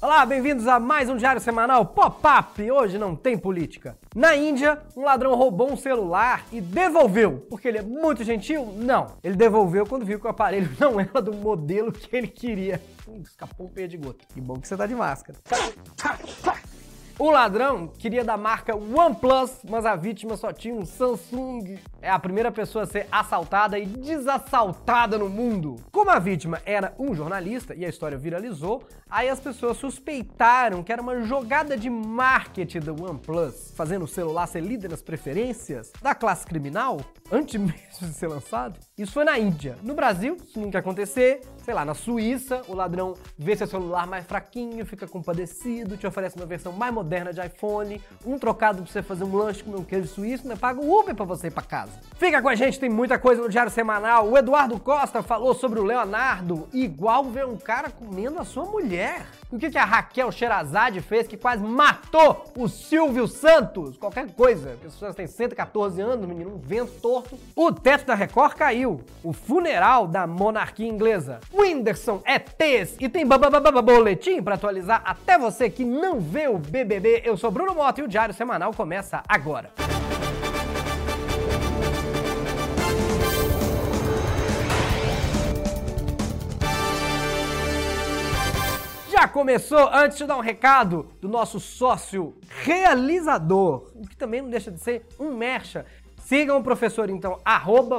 Olá, bem-vindos a mais um Diário Semanal Pop-Up. Hoje não tem política. Na Índia, um ladrão roubou um celular e devolveu. Porque ele é muito gentil? Não. Ele devolveu quando viu que o aparelho não era do modelo que ele queria. Hum, escapou um gota. Que bom que você tá de máscara. O ladrão queria da marca OnePlus, mas a vítima só tinha um Samsung. É a primeira pessoa a ser assaltada e desassaltada no mundo. Como a vítima era um jornalista e a história viralizou, aí as pessoas suspeitaram que era uma jogada de marketing da OnePlus, fazendo o celular ser líder nas preferências da classe criminal antes mesmo de ser lançado. Isso foi na Índia. No Brasil, isso nunca acontecer. Sei lá, na Suíça, o ladrão vê seu celular mais fraquinho, fica compadecido, te oferece uma versão mais moderna moderna de iPhone, um trocado pra você fazer um lanche com um queijo suíço, né? Paga o Uber pra você ir pra casa. Fica com a gente, tem muita coisa no Diário Semanal. O Eduardo Costa falou sobre o Leonardo, igual ver um cara comendo a sua mulher. O que, que a Raquel Sherazade fez que quase matou o Silvio Santos? Qualquer coisa. Pessoas têm 114 anos, menino, um vento torto. O teto da Record caiu. O funeral da monarquia inglesa. Whindersson é tez e tem boletim para atualizar até você que não vê o BBB. Eu sou Bruno Mota e o Diário Semanal começa agora. Já começou? Antes de dar um recado do nosso sócio realizador, o que também não deixa de ser um mercha. Sigam o professor, então,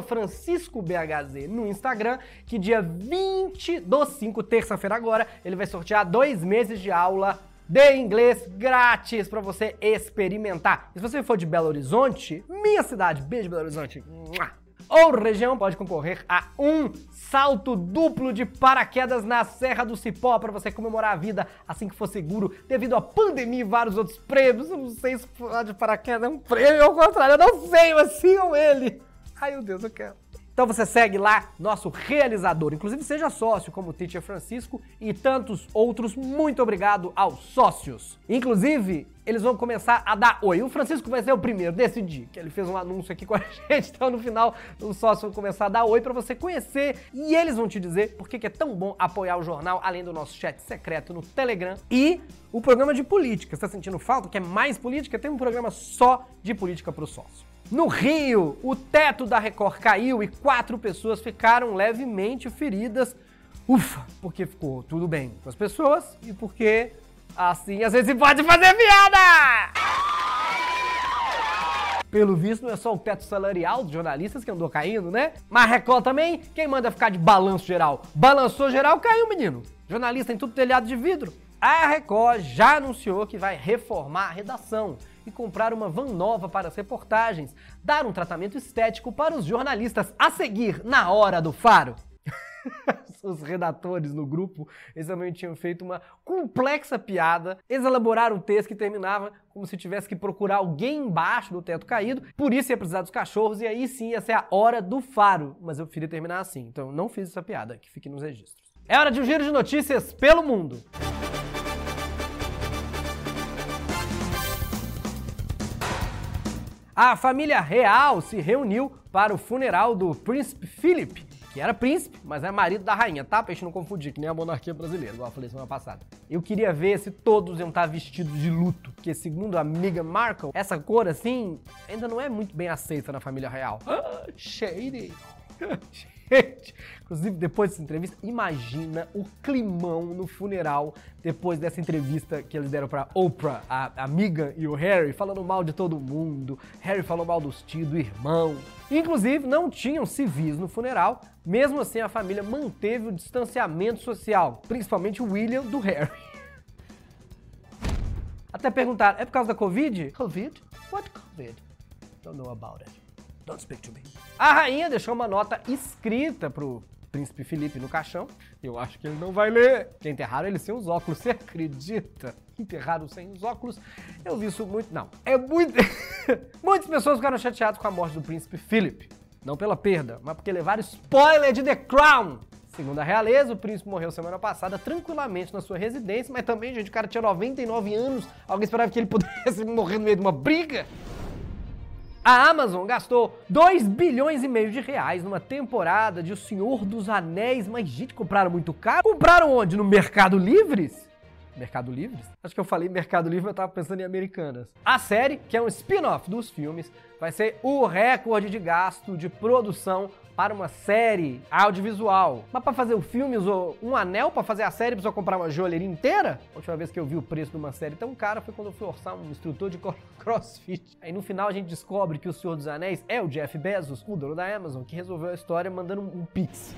FranciscoBHZ no Instagram, que dia 20 do 5, terça-feira agora, ele vai sortear dois meses de aula de inglês grátis para você experimentar. E se você for de Belo Horizonte, minha cidade, beijo Belo Horizonte, ou região, pode concorrer a um salto duplo de paraquedas na Serra do Cipó para você comemorar a vida assim que for seguro, devido à pandemia e vários outros prêmios. Eu não sei se pular de paraquedas é um prêmio, ao contrário, eu não sei, mas sigam ele. Ai, meu Deus, eu quero. Então você segue lá, nosso realizador. Inclusive, seja sócio, como o Teacher Francisco e tantos outros. Muito obrigado aos sócios. Inclusive, eles vão começar a dar oi. O Francisco vai ser o primeiro, decidir, que ele fez um anúncio aqui com a gente. Então, no final, os sócios vão começar a dar oi para você conhecer e eles vão te dizer por que é tão bom apoiar o jornal, além do nosso chat secreto no Telegram e o programa de política. Você tá sentindo falta? Quer mais política? Tem um programa só de política para o sócio. No Rio, o teto da Record caiu e quatro pessoas ficaram levemente feridas. Ufa, porque ficou tudo bem com as pessoas e porque assim às vezes pode fazer piada! Pelo visto, não é só o teto salarial dos jornalistas que andou caindo, né? Mas Record também, quem manda ficar de balanço geral? Balançou geral, caiu, menino. Jornalista em tudo telhado de vidro. A Record já anunciou que vai reformar a redação e comprar uma van nova para as reportagens, dar um tratamento estético para os jornalistas a seguir na hora do faro. os redatores no grupo, eles também tinham feito uma complexa piada. Eles elaboraram um texto que terminava como se tivesse que procurar alguém embaixo do teto caído, por isso ia precisar dos cachorros, e aí sim ia ser a hora do faro. Mas eu preferi terminar assim, então não fiz essa piada, que fique nos registros. É hora de um giro de notícias pelo mundo. A família real se reuniu para o funeral do príncipe Philip, que era príncipe, mas é marido da rainha, tá? Pra gente não confundir, que nem a monarquia brasileira, igual eu falei semana passada. Eu queria ver se todos iam estar vestidos de luto, porque segundo a amiga Markle, essa cor assim ainda não é muito bem aceita na família real. Ah, shady. Gente, inclusive depois dessa entrevista, imagina o climão no funeral depois dessa entrevista que eles deram pra Oprah, a amiga e o Harry, falando mal de todo mundo. Harry falou mal dos tios, do irmão. Inclusive, não tinham civis no funeral, mesmo assim a família manteve o distanciamento social, principalmente o William do Harry. Até perguntaram, é por causa da Covid? Covid? What Covid? Don't know about it. Don't speak to me. A rainha deixou uma nota escrita pro príncipe Felipe no caixão. Eu acho que ele não vai ler. Que enterraram ele sem os óculos, você acredita? Enterraram sem os óculos. Eu vi isso muito. Não, é muito. Muitas pessoas ficaram chateadas com a morte do príncipe Philip. Não pela perda, mas porque levaram spoiler de The Crown. Segundo a realeza, o príncipe morreu semana passada tranquilamente na sua residência, mas também, gente, o cara tinha 99 anos. Alguém esperava que ele pudesse morrer no meio de uma briga? A Amazon gastou 2 bilhões e meio de reais numa temporada de O Senhor dos Anéis, mas gente, compraram muito caro. Compraram onde? No Mercado Livres? Mercado Livre? Acho que eu falei Mercado Livre, eu tava pensando em Americanas. A série, que é um spin-off dos filmes, vai ser o recorde de gasto de produção para uma série audiovisual. Mas para fazer o filme usou um anel, para fazer a série precisou comprar uma joalheria inteira? A última vez que eu vi o preço de uma série tão cara foi quando eu fui orçar um instrutor de crossfit. Aí no final a gente descobre que o Senhor dos Anéis é o Jeff Bezos, o dono da Amazon, que resolveu a história mandando um pix.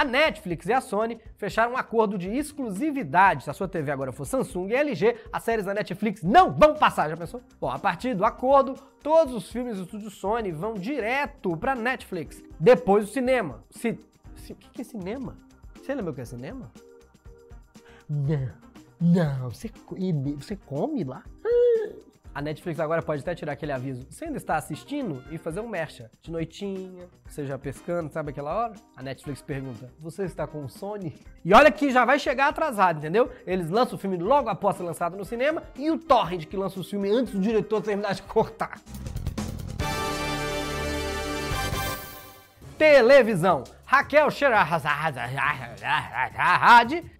A Netflix e a Sony fecharam um acordo de exclusividade. Se a sua TV agora for Samsung e LG, as séries da Netflix não vão passar, já pensou? Bom, a partir do acordo, todos os filmes do estúdio Sony vão direto pra Netflix. Depois o cinema. Se... O que é cinema? Você lembra o que é cinema? Não, não, você, você come lá? A Netflix agora pode até tirar aquele aviso. Você ainda está assistindo e fazer um mercha. De noitinha, seja pescando, sabe aquela hora? A Netflix pergunta: Você está com o Sony? E olha que já vai chegar atrasado, entendeu? Eles lançam o filme logo após ser lançado no cinema e o Torrent que lança o filme antes do diretor terminar de cortar. Televisão. Raquel Sherazade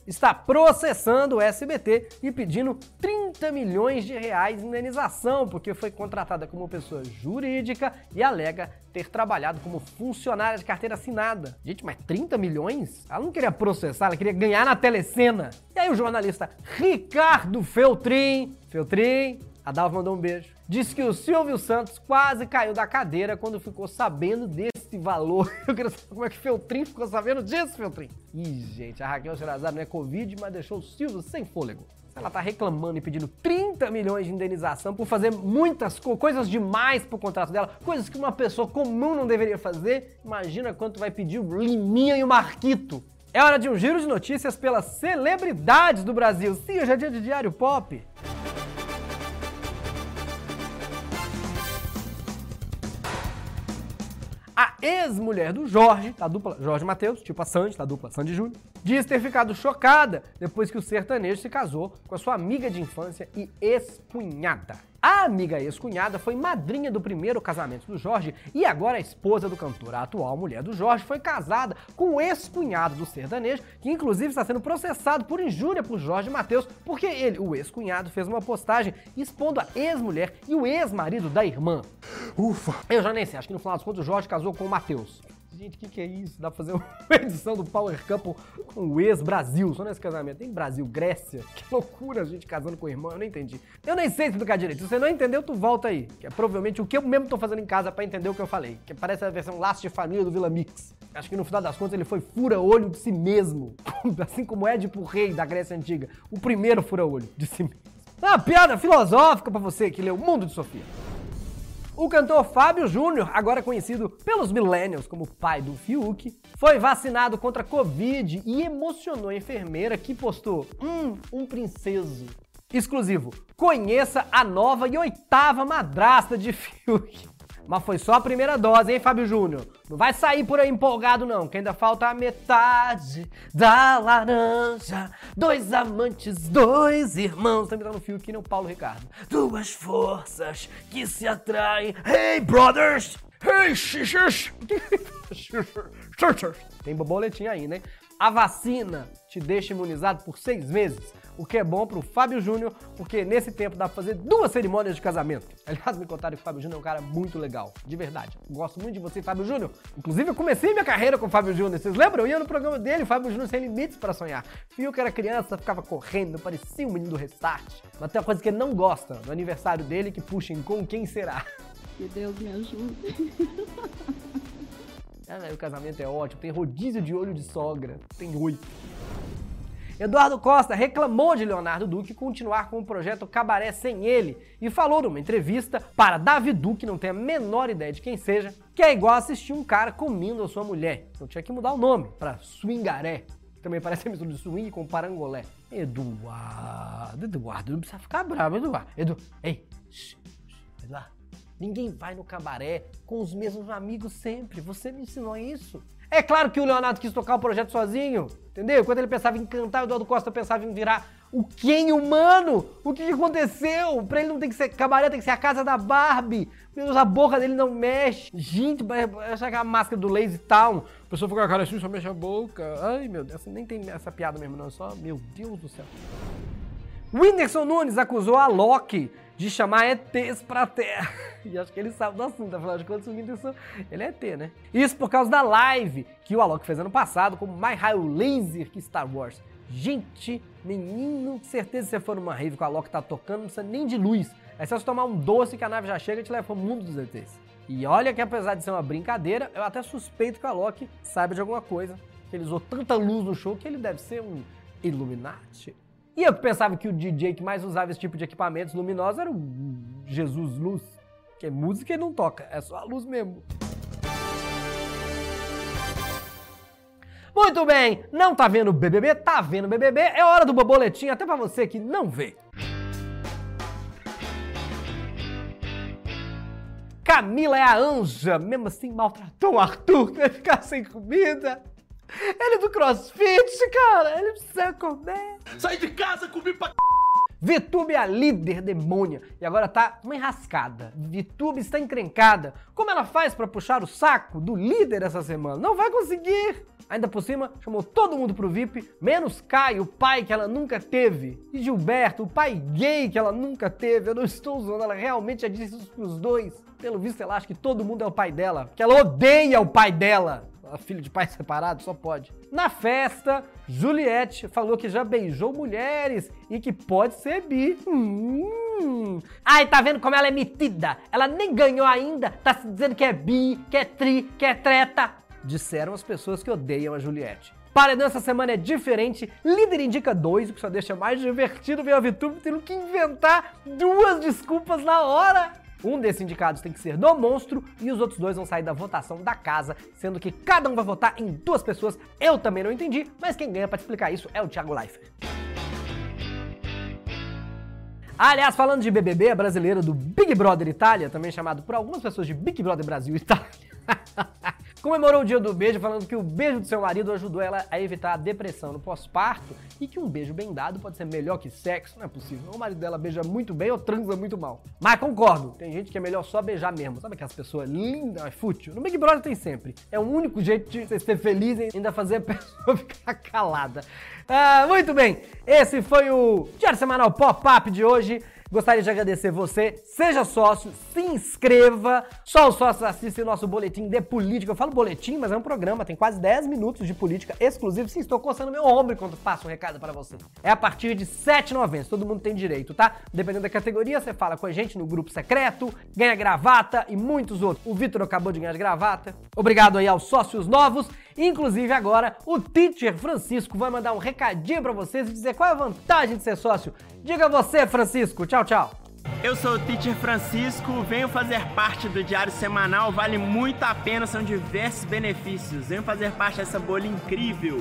está processando o SBT e pedindo 30 milhões de reais de indenização, porque foi contratada como pessoa jurídica e alega ter trabalhado como funcionária de carteira assinada. Gente, mas 30 milhões? Ela não queria processar, ela queria ganhar na telecena. E aí o jornalista Ricardo Feltrin, Feltrin, a Dalva mandou um beijo. Disse que o Silvio Santos quase caiu da cadeira quando ficou sabendo desse valor. Eu queria saber como é que Feltrin ficou sabendo disso, Feltrin. Ih, gente, a Raquel Sherazade não é Covid, mas deixou o Silvio sem fôlego. Ela tá reclamando e pedindo 30 milhões de indenização por fazer muitas co coisas demais pro contrato dela, coisas que uma pessoa comum não deveria fazer. Imagina quanto vai pedir o Liminha e o Marquito. É hora de um giro de notícias pelas celebridades do Brasil. Sim, hoje é dia de Diário Pop. Ex-mulher do Jorge, da dupla Jorge Matheus, tipo a Sandy, da dupla Sandy Júnior, diz ter ficado chocada depois que o sertanejo se casou com a sua amiga de infância e ex-cunhada. A amiga ex-cunhada foi madrinha do primeiro casamento do Jorge e agora a esposa do cantor, a atual mulher do Jorge, foi casada com o ex-cunhado do sertanejo, que inclusive está sendo processado por injúria por Jorge Matheus, porque ele, o ex-cunhado, fez uma postagem expondo a ex-mulher e o ex-marido da irmã. Ufa! Eu já nem sei, acho que no final das contas o Jorge casou com o Matheus. Gente, o que, que é isso? Dá pra fazer uma edição do Power Couple com o ex-Brasil, só nesse casamento. Tem Brasil, Grécia. Que loucura a gente casando com o irmão, eu não entendi. Eu nem sei explicar direito. Se você não entendeu, tu volta aí. Que é provavelmente o que eu mesmo tô fazendo em casa para entender o que eu falei. Que parece a versão Laço de Família do Vila Mix. Acho que no final das contas ele foi fura-olho de si mesmo. assim como Édipo Rei da Grécia Antiga. O primeiro fura-olho de si mesmo. Uma piada filosófica para você que leu O Mundo de Sofia. O cantor Fábio Júnior, agora conhecido pelos millennials como pai do Fiuk, foi vacinado contra a Covid e emocionou a enfermeira que postou: Hum, um princeso. Exclusivo, conheça a nova e oitava madrasta de Fiuk. Mas foi só a primeira dose, hein, Fábio Júnior? Não vai sair por aí empolgado, não, que ainda falta a metade da laranja. Dois amantes, dois irmãos. Tá me dando fio aqui, nem o Paulo Ricardo. Duas forças que se atraem. Hey, brothers! Hey, xixis! Tem borboletinha aí, né? A vacina te deixa imunizado por seis meses o que é bom pro Fábio Júnior, porque nesse tempo dá pra fazer duas cerimônias de casamento. Aliás, me contaram que o Fábio Júnior é um cara muito legal, de verdade. Gosto muito de você, Fábio Júnior. Inclusive, eu comecei minha carreira com o Fábio Júnior. Vocês lembram? Eu ia no programa dele, Fábio Júnior Sem Limites para Sonhar. Fio que era criança, ficava correndo, parecia um menino do restart. Mas tem uma coisa que ele não gosta, do aniversário dele, que puxem com quem será. Que Deus me ajude. Ah, o casamento é ótimo, tem rodízio de olho de sogra, tem oito. Eduardo Costa reclamou de Leonardo Duque continuar com o projeto Cabaré sem ele e falou numa entrevista para Davi Duque, não tem a menor ideia de quem seja, que é igual assistir um cara comendo a sua mulher. Então tinha que mudar o nome para Swingaré. Também parece a mistura de swing com parangolé. Eduardo, Eduardo, não precisa ficar bravo, Eduardo. Edu, ei, Eduardo, ninguém vai no cabaré com os mesmos amigos sempre. Você me ensinou isso. É claro que o Leonardo quis tocar o projeto sozinho, entendeu? Quando ele pensava em cantar, o Eduardo Costa pensava em virar O Ken humano? O que aconteceu? Pra ele não tem que ser cabaré, tem que ser a casa da Barbie. Meu Deus, a boca dele não mexe. Gente, essa é a máscara do Lazy Town. A pessoa fica com a cara assim, só mexe a boca. Ai, meu Deus, nem tem essa piada mesmo, não. Só, meu Deus do céu. Whindersson Nunes acusou a Loki de chamar ETs pra Terra. E acho que ele sabe do assunto, afinal de contas o Whindersson, ele é ET, né? Isso por causa da live que o Alok fez ano passado com mais raio laser que Star Wars. Gente, menino, certeza que você for numa rave com a Alok tá tocando, não precisa nem de luz. É só você tomar um doce que a nave já chega e te leva pro mundo dos ETs. E olha que apesar de ser uma brincadeira, eu até suspeito que o Alok saiba de alguma coisa. Que ele usou tanta luz no show que ele deve ser um Illuminati. E eu pensava que o DJ que mais usava esse tipo de equipamentos luminosos era o Jesus Luz. Que é música ele não toca, é só a luz mesmo. Muito bem, não tá vendo BBB? Tá vendo BBB? É hora do boletim até pra você que não vê. Camila é a anja, mesmo assim maltratou o Arthur, que vai ficar sem comida. Ele é do crossfit, cara, ele precisa comer. Sai de casa, comi pra Vitube é a líder demônia e agora tá uma enrascada. Vitube está encrencada. Como ela faz para puxar o saco do líder essa semana? Não vai conseguir! Ainda por cima, chamou todo mundo pro VIP, menos Caio, o pai que ela nunca teve. E Gilberto, o pai gay que ela nunca teve. Eu não estou usando, ela realmente já disse isso pros dois. Pelo visto, ela acha que todo mundo é o pai dela, que ela odeia o pai dela a filha de pai separado, só pode. Na festa, Juliette falou que já beijou mulheres e que pode ser bi. Hum. Ai, tá vendo como ela é metida? Ela nem ganhou ainda, tá se dizendo que é bi, que é tri, que é treta. Disseram as pessoas que odeiam a Juliette. Paredão essa semana é diferente. Líder indica dois, o que só deixa mais divertido ver a VTube tendo que inventar duas desculpas na hora. Um desses indicados tem que ser do monstro e os outros dois vão sair da votação da casa, sendo que cada um vai votar em duas pessoas. Eu também não entendi, mas quem ganha para explicar isso é o Thiago Leifert. Aliás, falando de BBB, a brasileira do Big Brother Itália, também chamado por algumas pessoas de Big Brother Brasil Itália, comemorou o dia do beijo falando que o beijo do seu marido ajudou ela a evitar a depressão no pós-parto e que um beijo bem dado pode ser melhor que sexo. Não é possível. O marido dela beija muito bem ou transa muito mal. Mas concordo, tem gente que é melhor só beijar mesmo. Sabe aquelas pessoas lindas, é fútil? No Big Brother tem sempre. É o único jeito de você ser feliz e ainda fazer a pessoa ficar calada. Ah, muito bem, esse foi o Diário Semanal Pop-Up de hoje. Gostaria de agradecer você. Seja sócio, se inscreva. Só os sócios assistem nosso boletim de política. Eu falo boletim, mas é um programa, tem quase 10 minutos de política exclusivo. Sim, estou coçando meu ombro enquanto passo um recado para você. É a partir de R$ 7,90. Todo mundo tem direito, tá? Dependendo da categoria, você fala com a gente no grupo secreto, ganha gravata e muitos outros. O Vitor acabou de ganhar de gravata. Obrigado aí aos sócios novos. Inclusive agora o Teacher Francisco vai mandar um recadinho para vocês e dizer qual é a vantagem de ser sócio. Diga você, Francisco. Tchau, tchau. Eu sou o Teacher Francisco, venho fazer parte do Diário Semanal, vale muito a pena, são diversos benefícios. Venho fazer parte dessa bolha incrível.